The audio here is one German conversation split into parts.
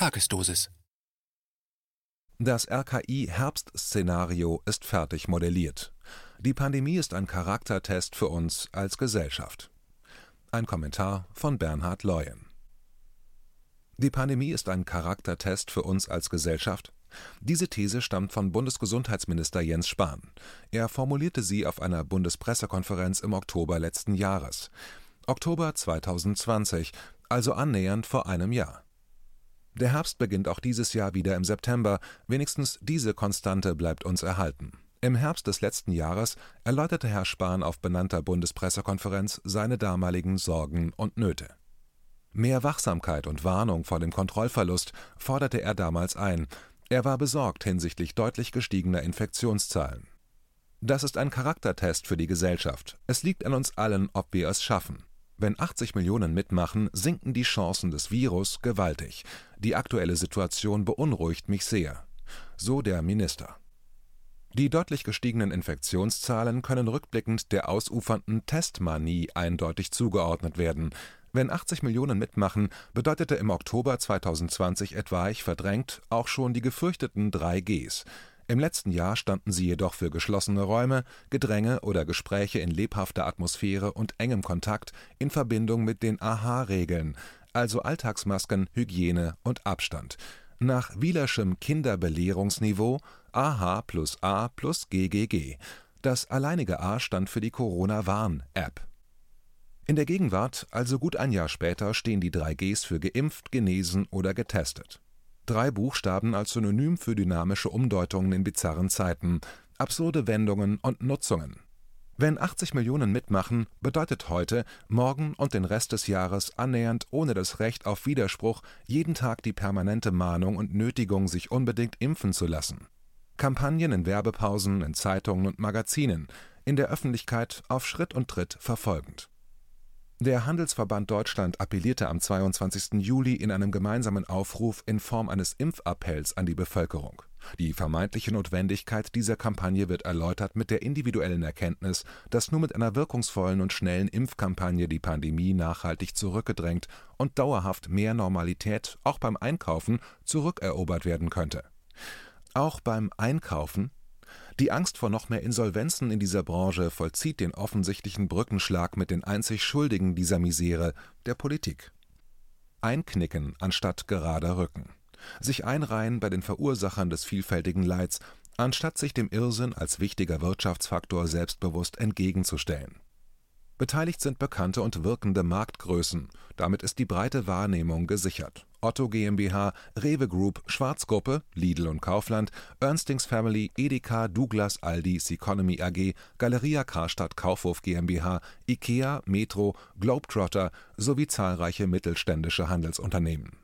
Tagesdosis. Das RKI-Herbstszenario ist fertig modelliert. Die Pandemie ist ein Charaktertest für uns als Gesellschaft. Ein Kommentar von Bernhard Leuen. Die Pandemie ist ein Charaktertest für uns als Gesellschaft? Diese These stammt von Bundesgesundheitsminister Jens Spahn. Er formulierte sie auf einer Bundespressekonferenz im Oktober letzten Jahres. Oktober 2020, also annähernd vor einem Jahr. Der Herbst beginnt auch dieses Jahr wieder im September, wenigstens diese Konstante bleibt uns erhalten. Im Herbst des letzten Jahres erläuterte Herr Spahn auf benannter Bundespressekonferenz seine damaligen Sorgen und Nöte. Mehr Wachsamkeit und Warnung vor dem Kontrollverlust forderte er damals ein. Er war besorgt hinsichtlich deutlich gestiegener Infektionszahlen. Das ist ein Charaktertest für die Gesellschaft. Es liegt an uns allen, ob wir es schaffen. Wenn 80 Millionen mitmachen, sinken die Chancen des Virus gewaltig. Die aktuelle Situation beunruhigt mich sehr. So der Minister. Die deutlich gestiegenen Infektionszahlen können rückblickend der ausufernden Testmanie eindeutig zugeordnet werden. Wenn 80 Millionen mitmachen, bedeutete im Oktober 2020 etwaig verdrängt auch schon die gefürchteten 3Gs. Im letzten Jahr standen sie jedoch für geschlossene Räume, Gedränge oder Gespräche in lebhafter Atmosphäre und engem Kontakt in Verbindung mit den AHA-Regeln, also Alltagsmasken, Hygiene und Abstand. Nach Wielerschem Kinderbelehrungsniveau AH plus A plus GGG. Das alleinige A stand für die Corona-Warn-App. In der Gegenwart, also gut ein Jahr später, stehen die drei Gs für geimpft, genesen oder getestet. Drei Buchstaben als Synonym für dynamische Umdeutungen in bizarren Zeiten, absurde Wendungen und Nutzungen. Wenn 80 Millionen mitmachen, bedeutet heute, morgen und den Rest des Jahres annähernd ohne das Recht auf Widerspruch jeden Tag die permanente Mahnung und Nötigung, sich unbedingt impfen zu lassen. Kampagnen in Werbepausen, in Zeitungen und Magazinen, in der Öffentlichkeit auf Schritt und Tritt verfolgend. Der Handelsverband Deutschland appellierte am 22. Juli in einem gemeinsamen Aufruf in Form eines Impfappells an die Bevölkerung. Die vermeintliche Notwendigkeit dieser Kampagne wird erläutert mit der individuellen Erkenntnis, dass nur mit einer wirkungsvollen und schnellen Impfkampagne die Pandemie nachhaltig zurückgedrängt und dauerhaft mehr Normalität auch beim Einkaufen zurückerobert werden könnte. Auch beim Einkaufen die Angst vor noch mehr Insolvenzen in dieser Branche vollzieht den offensichtlichen Brückenschlag mit den einzig Schuldigen dieser Misere, der Politik. Einknicken anstatt gerader Rücken. Sich einreihen bei den Verursachern des vielfältigen Leids, anstatt sich dem Irrsinn als wichtiger Wirtschaftsfaktor selbstbewusst entgegenzustellen. Beteiligt sind bekannte und wirkende Marktgrößen, damit ist die breite Wahrnehmung gesichert. Otto GmbH, Rewe Group, Schwarzgruppe, Lidl und Kaufland, Ernstings Family, Edeka, Douglas, Aldi, Seconomy AG, Galeria Karstadt Kaufhof GmbH, Ikea, Metro, Globetrotter sowie zahlreiche mittelständische Handelsunternehmen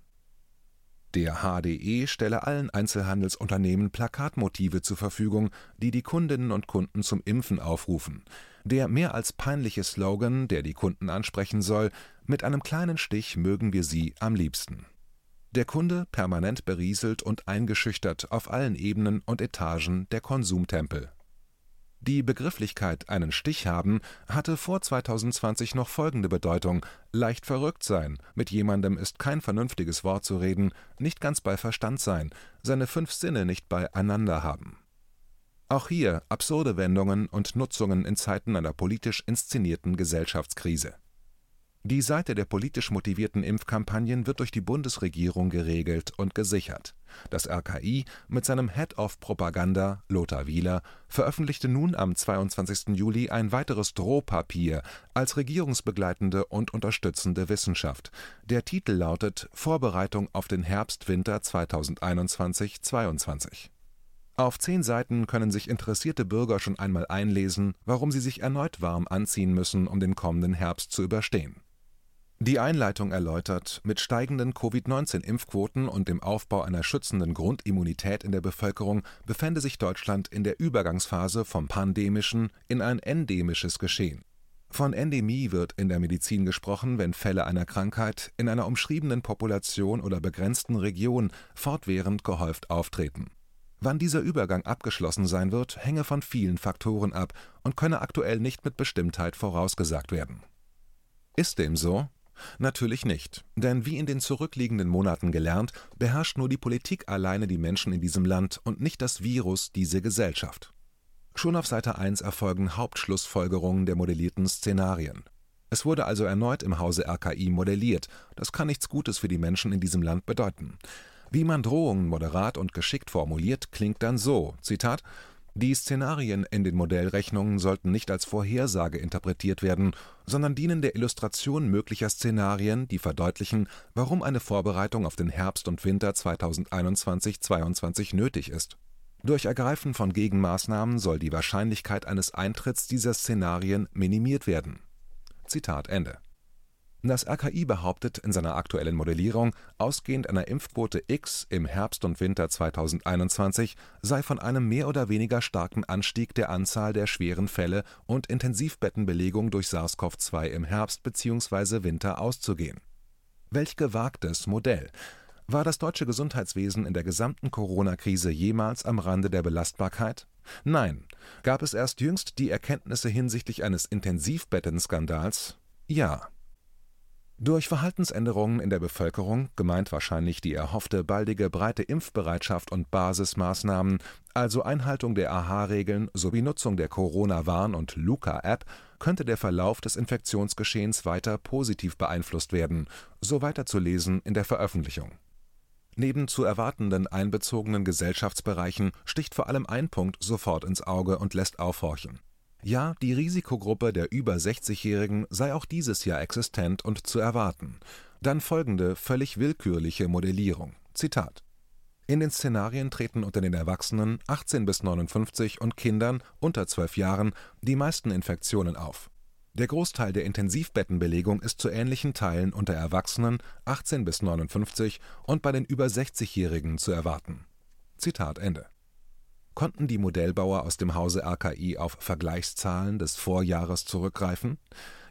der HDE stelle allen Einzelhandelsunternehmen Plakatmotive zur Verfügung, die die Kundinnen und Kunden zum Impfen aufrufen. Der mehr als peinliche Slogan, der die Kunden ansprechen soll: Mit einem kleinen Stich mögen wir Sie am liebsten. Der Kunde permanent berieselt und eingeschüchtert auf allen Ebenen und Etagen der Konsumtempel. Die Begrifflichkeit einen Stich haben hatte vor 2020 noch folgende Bedeutung: leicht verrückt sein, mit jemandem ist kein vernünftiges Wort zu reden, nicht ganz bei Verstand sein, seine fünf Sinne nicht beieinander haben. Auch hier absurde Wendungen und Nutzungen in Zeiten einer politisch inszenierten Gesellschaftskrise die Seite der politisch motivierten Impfkampagnen wird durch die Bundesregierung geregelt und gesichert. Das RKI mit seinem Head of Propaganda, Lothar Wieler, veröffentlichte nun am 22. Juli ein weiteres Drohpapier als regierungsbegleitende und unterstützende Wissenschaft. Der Titel lautet Vorbereitung auf den Herbst-Winter 2021/22. Auf zehn Seiten können sich interessierte Bürger schon einmal einlesen, warum sie sich erneut warm anziehen müssen, um den kommenden Herbst zu überstehen die Einleitung erläutert, mit steigenden Covid-19-Impfquoten und dem Aufbau einer schützenden Grundimmunität in der Bevölkerung befände sich Deutschland in der Übergangsphase vom pandemischen in ein endemisches Geschehen. Von Endemie wird in der Medizin gesprochen, wenn Fälle einer Krankheit in einer umschriebenen Population oder begrenzten Region fortwährend gehäuft auftreten. Wann dieser Übergang abgeschlossen sein wird, hänge von vielen Faktoren ab und könne aktuell nicht mit Bestimmtheit vorausgesagt werden. Ist dem so Natürlich nicht, denn wie in den zurückliegenden Monaten gelernt, beherrscht nur die Politik alleine die Menschen in diesem Land und nicht das Virus diese Gesellschaft. Schon auf Seite 1 erfolgen Hauptschlussfolgerungen der modellierten Szenarien. Es wurde also erneut im Hause RKI modelliert, das kann nichts Gutes für die Menschen in diesem Land bedeuten. Wie man Drohungen moderat und geschickt formuliert, klingt dann so: Zitat die Szenarien in den Modellrechnungen sollten nicht als Vorhersage interpretiert werden, sondern dienen der Illustration möglicher Szenarien, die verdeutlichen, warum eine Vorbereitung auf den Herbst und Winter 2021/22 nötig ist. Durch Ergreifen von Gegenmaßnahmen soll die Wahrscheinlichkeit eines Eintritts dieser Szenarien minimiert werden. Zitat Ende das RKI behauptet in seiner aktuellen Modellierung, ausgehend einer Impfquote X im Herbst und Winter 2021 sei von einem mehr oder weniger starken Anstieg der Anzahl der schweren Fälle und Intensivbettenbelegung durch SARS-CoV-2 im Herbst bzw. Winter auszugehen. Welch gewagtes Modell! War das deutsche Gesundheitswesen in der gesamten Corona-Krise jemals am Rande der Belastbarkeit? Nein. Gab es erst jüngst die Erkenntnisse hinsichtlich eines Intensivbettenskandals? Ja. Durch Verhaltensänderungen in der Bevölkerung, gemeint wahrscheinlich die erhoffte baldige breite Impfbereitschaft und Basismaßnahmen, also Einhaltung der AHA-Regeln sowie Nutzung der Corona-Warn- und Luca-App, könnte der Verlauf des Infektionsgeschehens weiter positiv beeinflusst werden, so weiterzulesen in der Veröffentlichung. Neben zu erwartenden einbezogenen Gesellschaftsbereichen sticht vor allem ein Punkt sofort ins Auge und lässt aufhorchen ja, die Risikogruppe der über 60-Jährigen sei auch dieses Jahr existent und zu erwarten. Dann folgende völlig willkürliche Modellierung: Zitat in den Szenarien treten unter den Erwachsenen 18 bis 59 und Kindern unter 12 Jahren die meisten Infektionen auf. Der Großteil der Intensivbettenbelegung ist zu ähnlichen Teilen unter Erwachsenen 18 bis 59 und bei den über 60-Jährigen zu erwarten. Zitat Ende Konnten die Modellbauer aus dem Hause RKI auf Vergleichszahlen des Vorjahres zurückgreifen?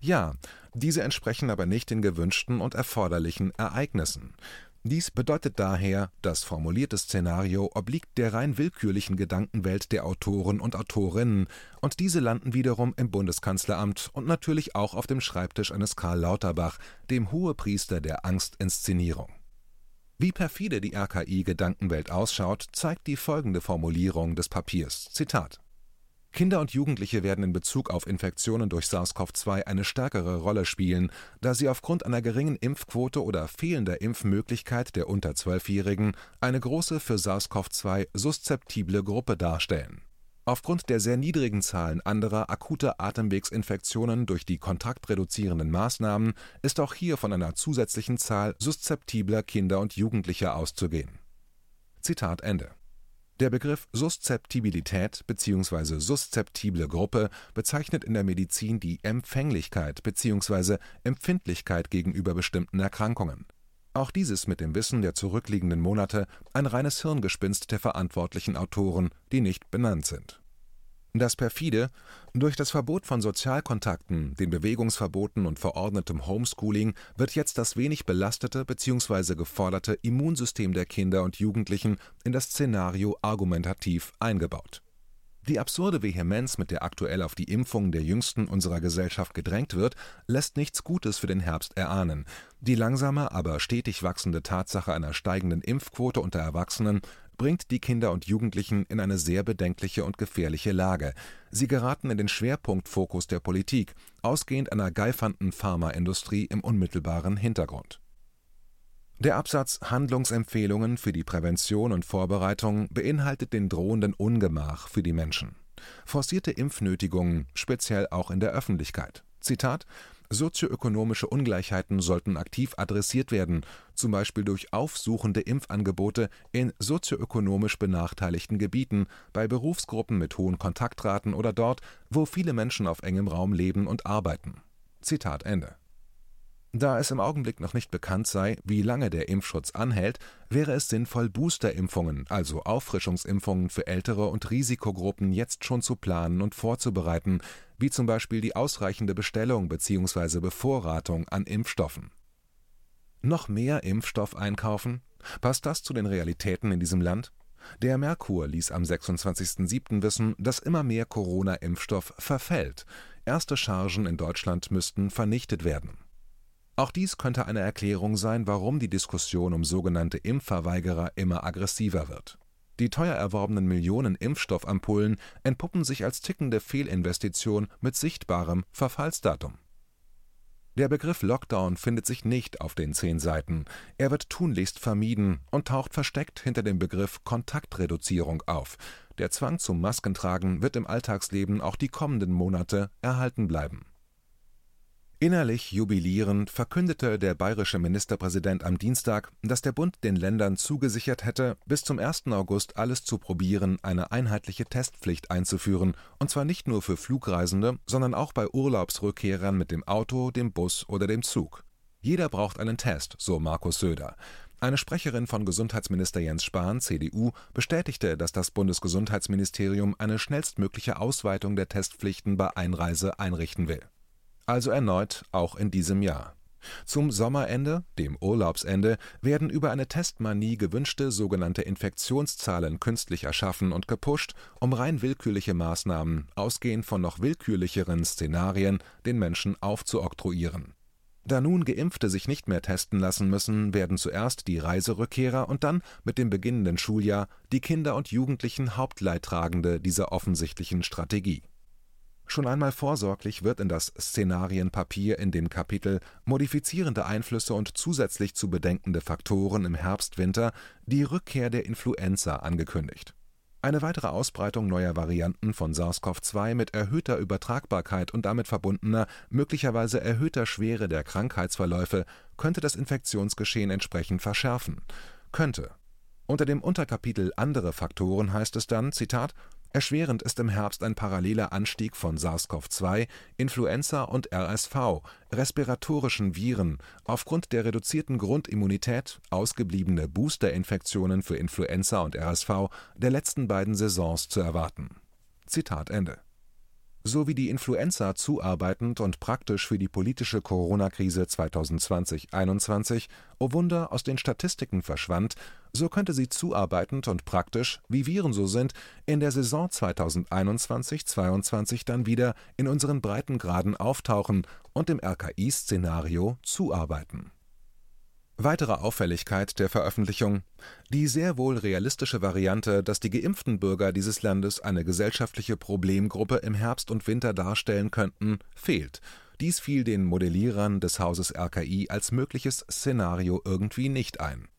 Ja, diese entsprechen aber nicht den gewünschten und erforderlichen Ereignissen. Dies bedeutet daher, das formulierte Szenario obliegt der rein willkürlichen Gedankenwelt der Autoren und Autorinnen, und diese landen wiederum im Bundeskanzleramt und natürlich auch auf dem Schreibtisch eines Karl Lauterbach, dem Hohepriester der Angstinszenierung wie perfide die RKI-Gedankenwelt ausschaut, zeigt die folgende Formulierung des Papiers: Zitat. Kinder und Jugendliche werden in Bezug auf Infektionen durch SARS-CoV-2 eine stärkere Rolle spielen, da sie aufgrund einer geringen Impfquote oder fehlender Impfmöglichkeit der unter Zwölfjährigen eine große für SARS-CoV-2 suszeptible Gruppe darstellen Aufgrund der sehr niedrigen Zahlen anderer akuter Atemwegsinfektionen durch die kontaktreduzierenden Maßnahmen ist auch hier von einer zusätzlichen Zahl suszeptibler Kinder und Jugendlicher auszugehen. Der Begriff Suszeptibilität bzw. suszeptible Gruppe bezeichnet in der Medizin die Empfänglichkeit bzw. Empfindlichkeit gegenüber bestimmten Erkrankungen auch dieses mit dem Wissen der zurückliegenden Monate ein reines Hirngespinst der verantwortlichen Autoren, die nicht benannt sind. Das perfide: Durch das Verbot von Sozialkontakten, den Bewegungsverboten und verordnetem Homeschooling wird jetzt das wenig belastete bzw. geforderte Immunsystem der Kinder und Jugendlichen in das Szenario argumentativ eingebaut die absurde Vehemenz, mit der aktuell auf die Impfung der Jüngsten unserer Gesellschaft gedrängt wird, lässt nichts Gutes für den Herbst erahnen. Die langsame, aber stetig wachsende Tatsache einer steigenden Impfquote unter Erwachsenen bringt die Kinder und Jugendlichen in eine sehr bedenkliche und gefährliche Lage. Sie geraten in den Schwerpunktfokus der Politik, ausgehend einer geifernden Pharmaindustrie im unmittelbaren Hintergrund der Absatz Handlungsempfehlungen für die Prävention und Vorbereitung beinhaltet den drohenden Ungemach für die Menschen. Forcierte Impfnötigungen, speziell auch in der Öffentlichkeit. Zitat Sozioökonomische Ungleichheiten sollten aktiv adressiert werden, zum Beispiel durch aufsuchende Impfangebote in sozioökonomisch benachteiligten Gebieten, bei Berufsgruppen mit hohen Kontaktraten oder dort, wo viele Menschen auf engem Raum leben und arbeiten. Zitat Ende da es im Augenblick noch nicht bekannt sei, wie lange der Impfschutz anhält, wäre es sinnvoll, Boosterimpfungen, also Auffrischungsimpfungen für ältere und Risikogruppen jetzt schon zu planen und vorzubereiten, wie zum Beispiel die ausreichende Bestellung bzw. Bevorratung an Impfstoffen. Noch mehr Impfstoff einkaufen? Passt das zu den Realitäten in diesem Land? Der Merkur ließ am 26.07. wissen, dass immer mehr Corona-Impfstoff verfällt. Erste Chargen in Deutschland müssten vernichtet werden. Auch dies könnte eine Erklärung sein, warum die Diskussion um sogenannte Impfverweigerer immer aggressiver wird. Die teuer erworbenen Millionen Impfstoffampullen entpuppen sich als tickende Fehlinvestition mit sichtbarem Verfallsdatum. Der Begriff Lockdown findet sich nicht auf den zehn Seiten. Er wird tunlichst vermieden und taucht versteckt hinter dem Begriff Kontaktreduzierung auf. Der Zwang zum Maskentragen wird im Alltagsleben auch die kommenden Monate erhalten bleiben Innerlich jubilierend verkündete der bayerische Ministerpräsident am Dienstag, dass der Bund den Ländern zugesichert hätte, bis zum 1. August alles zu probieren, eine einheitliche Testpflicht einzuführen, und zwar nicht nur für Flugreisende, sondern auch bei Urlaubsrückkehrern mit dem Auto, dem Bus oder dem Zug. Jeder braucht einen Test, so Markus Söder. Eine Sprecherin von Gesundheitsminister Jens Spahn, CDU, bestätigte, dass das Bundesgesundheitsministerium eine schnellstmögliche Ausweitung der Testpflichten bei Einreise einrichten will also erneut auch in diesem Jahr. Zum Sommerende, dem Urlaubsende, werden über eine Testmanie gewünschte sogenannte Infektionszahlen künstlich erschaffen und gepusht, um rein willkürliche Maßnahmen, ausgehend von noch willkürlicheren Szenarien, den Menschen aufzuoktroyieren. Da nun Geimpfte sich nicht mehr testen lassen müssen, werden zuerst die Reiserückkehrer und dann mit dem beginnenden Schuljahr die Kinder und Jugendlichen Hauptleidtragende dieser offensichtlichen Strategie Schon einmal vorsorglich wird in das Szenarienpapier in dem Kapitel Modifizierende Einflüsse und zusätzlich zu bedenkende Faktoren im Herbst/Winter die Rückkehr der Influenza angekündigt. Eine weitere Ausbreitung neuer Varianten von SARS-CoV-2 mit erhöhter Übertragbarkeit und damit verbundener, möglicherweise erhöhter Schwere der Krankheitsverläufe könnte das Infektionsgeschehen entsprechend verschärfen. Könnte. Unter dem Unterkapitel Andere Faktoren heißt es dann: Zitat Erschwerend ist im Herbst ein paralleler Anstieg von SARS-CoV-2, Influenza und RSV, respiratorischen Viren, aufgrund der reduzierten Grundimmunität, ausgebliebene Boosterinfektionen für Influenza und RSV der letzten beiden Saisons zu erwarten. Zitat Ende so wie die Influenza zuarbeitend und praktisch für die politische Corona-Krise 2020/21, oh Wunder, aus den Statistiken verschwand, so könnte sie zuarbeitend und praktisch, wie Viren so sind, in der Saison 2021/22 dann wieder in unseren Breitengraden auftauchen und dem RKI-Szenario zuarbeiten Weitere Auffälligkeit der Veröffentlichung: Die sehr wohl realistische Variante, dass die geimpften Bürger dieses Landes eine gesellschaftliche Problemgruppe im Herbst und Winter darstellen könnten, fehlt. Dies fiel den Modellierern des Hauses RKI als mögliches Szenario irgendwie nicht ein.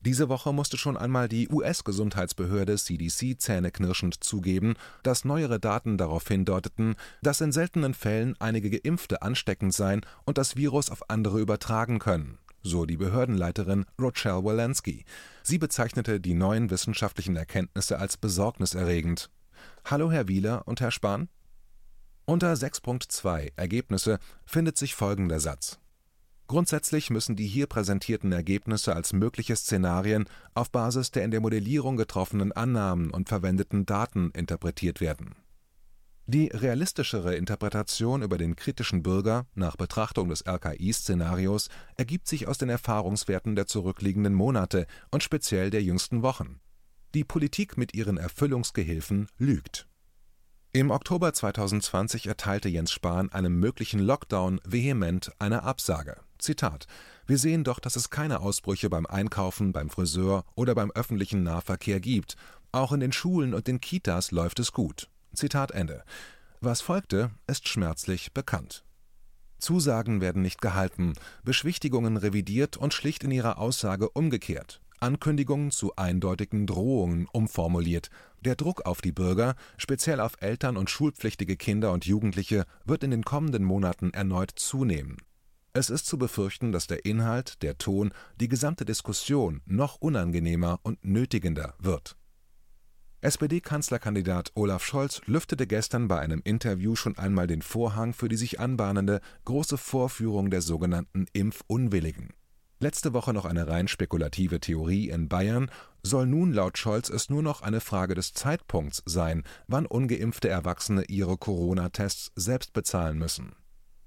Diese Woche musste schon einmal die US-Gesundheitsbehörde CDC zähneknirschend zugeben, dass neuere Daten darauf hindeuteten, dass in seltenen Fällen einige Geimpfte ansteckend seien und das Virus auf andere übertragen können so die Behördenleiterin Rochelle Walensky. Sie bezeichnete die neuen wissenschaftlichen Erkenntnisse als besorgniserregend. Hallo, Herr Wieler und Herr Spahn? Unter 6.2 Ergebnisse findet sich folgender Satz. Grundsätzlich müssen die hier präsentierten Ergebnisse als mögliche Szenarien auf Basis der in der Modellierung getroffenen Annahmen und verwendeten Daten interpretiert werden die realistischere Interpretation über den kritischen Bürger nach Betrachtung des RKI-Szenarios ergibt sich aus den Erfahrungswerten der zurückliegenden Monate und speziell der jüngsten Wochen. Die Politik mit ihren Erfüllungsgehilfen lügt. Im Oktober 2020 erteilte Jens Spahn einem möglichen Lockdown vehement eine Absage. Zitat: Wir sehen doch, dass es keine Ausbrüche beim Einkaufen, beim Friseur oder beim öffentlichen Nahverkehr gibt. Auch in den Schulen und den Kitas läuft es gut. Zitat Ende. Was folgte, ist schmerzlich bekannt. Zusagen werden nicht gehalten, Beschwichtigungen revidiert und schlicht in ihrer Aussage umgekehrt, Ankündigungen zu eindeutigen Drohungen umformuliert. Der Druck auf die Bürger, speziell auf Eltern und schulpflichtige Kinder und Jugendliche, wird in den kommenden Monaten erneut zunehmen. Es ist zu befürchten, dass der Inhalt, der Ton, die gesamte Diskussion noch unangenehmer und nötigender wird SPD-Kanzlerkandidat Olaf Scholz lüftete gestern bei einem Interview schon einmal den Vorhang für die sich anbahnende große Vorführung der sogenannten Impfunwilligen. Letzte Woche noch eine rein spekulative Theorie in Bayern, soll nun laut Scholz es nur noch eine Frage des Zeitpunkts sein, wann ungeimpfte Erwachsene ihre Corona-Tests selbst bezahlen müssen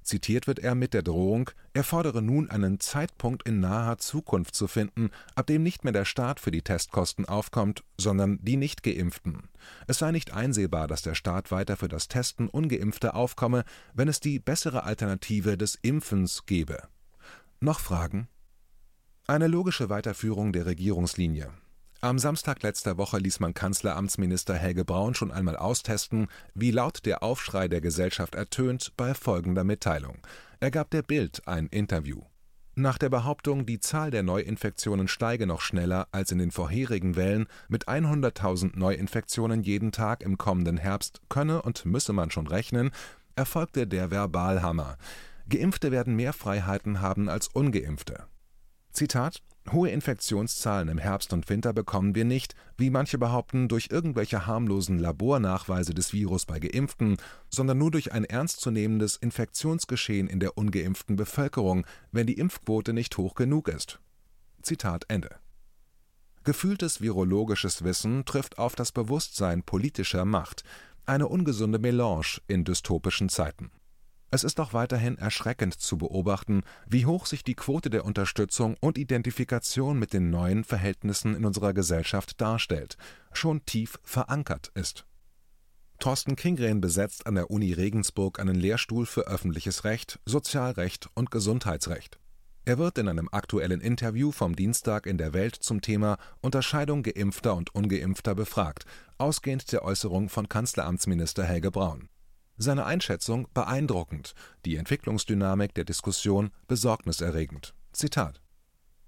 Zitiert wird er mit der Drohung, er fordere nun einen Zeitpunkt in naher Zukunft zu finden, ab dem nicht mehr der Staat für die Testkosten aufkommt, sondern die Nichtgeimpften. Es sei nicht einsehbar, dass der Staat weiter für das Testen ungeimpfter aufkomme, wenn es die bessere Alternative des Impfens gebe. Noch Fragen? Eine logische Weiterführung der Regierungslinie. Am Samstag letzter Woche ließ man Kanzleramtsminister Helge Braun schon einmal austesten, wie laut der Aufschrei der Gesellschaft ertönt bei folgender Mitteilung. Er gab der Bild ein Interview. Nach der Behauptung, die Zahl der Neuinfektionen steige noch schneller als in den vorherigen Wellen mit 100.000 Neuinfektionen jeden Tag im kommenden Herbst könne und müsse man schon rechnen, erfolgte der Verbalhammer. Geimpfte werden mehr Freiheiten haben als ungeimpfte. Zitat Hohe Infektionszahlen im Herbst und Winter bekommen wir nicht, wie manche behaupten, durch irgendwelche harmlosen Labornachweise des Virus bei Geimpften, sondern nur durch ein ernstzunehmendes Infektionsgeschehen in der ungeimpften Bevölkerung, wenn die Impfquote nicht hoch genug ist. Zitat Ende. Gefühltes virologisches Wissen trifft auf das Bewusstsein politischer Macht, eine ungesunde Melange in dystopischen Zeiten. Es ist auch weiterhin erschreckend zu beobachten, wie hoch sich die Quote der Unterstützung und Identifikation mit den neuen Verhältnissen in unserer Gesellschaft darstellt, schon tief verankert ist. Thorsten Kingren besetzt an der Uni Regensburg einen Lehrstuhl für öffentliches Recht, Sozialrecht und Gesundheitsrecht. Er wird in einem aktuellen Interview vom Dienstag in der Welt zum Thema Unterscheidung geimpfter und ungeimpfter befragt, ausgehend der Äußerung von Kanzleramtsminister Helge Braun. Seine Einschätzung beeindruckend, die Entwicklungsdynamik der Diskussion besorgniserregend. Zitat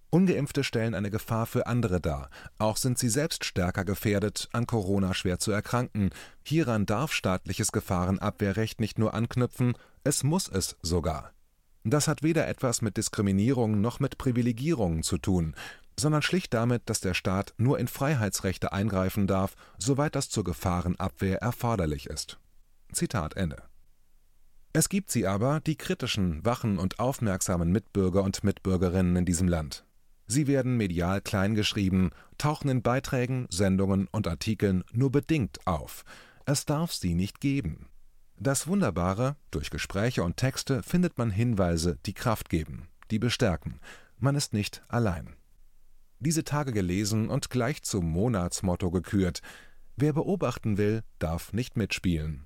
Ungeimpfte stellen eine Gefahr für andere dar. Auch sind sie selbst stärker gefährdet, an Corona schwer zu erkranken. Hieran darf staatliches Gefahrenabwehrrecht nicht nur anknüpfen, es muss es sogar. Das hat weder etwas mit Diskriminierung noch mit Privilegierungen zu tun, sondern schlicht damit, dass der Staat nur in Freiheitsrechte eingreifen darf, soweit das zur Gefahrenabwehr erforderlich ist. Zitat Ende. Es gibt sie aber, die kritischen, wachen und aufmerksamen Mitbürger und Mitbürgerinnen in diesem Land. Sie werden medial kleingeschrieben, tauchen in Beiträgen, Sendungen und Artikeln nur bedingt auf. Es darf sie nicht geben. Das Wunderbare, durch Gespräche und Texte findet man Hinweise, die Kraft geben, die bestärken. Man ist nicht allein. Diese Tage gelesen und gleich zum Monatsmotto gekürt. Wer beobachten will, darf nicht mitspielen.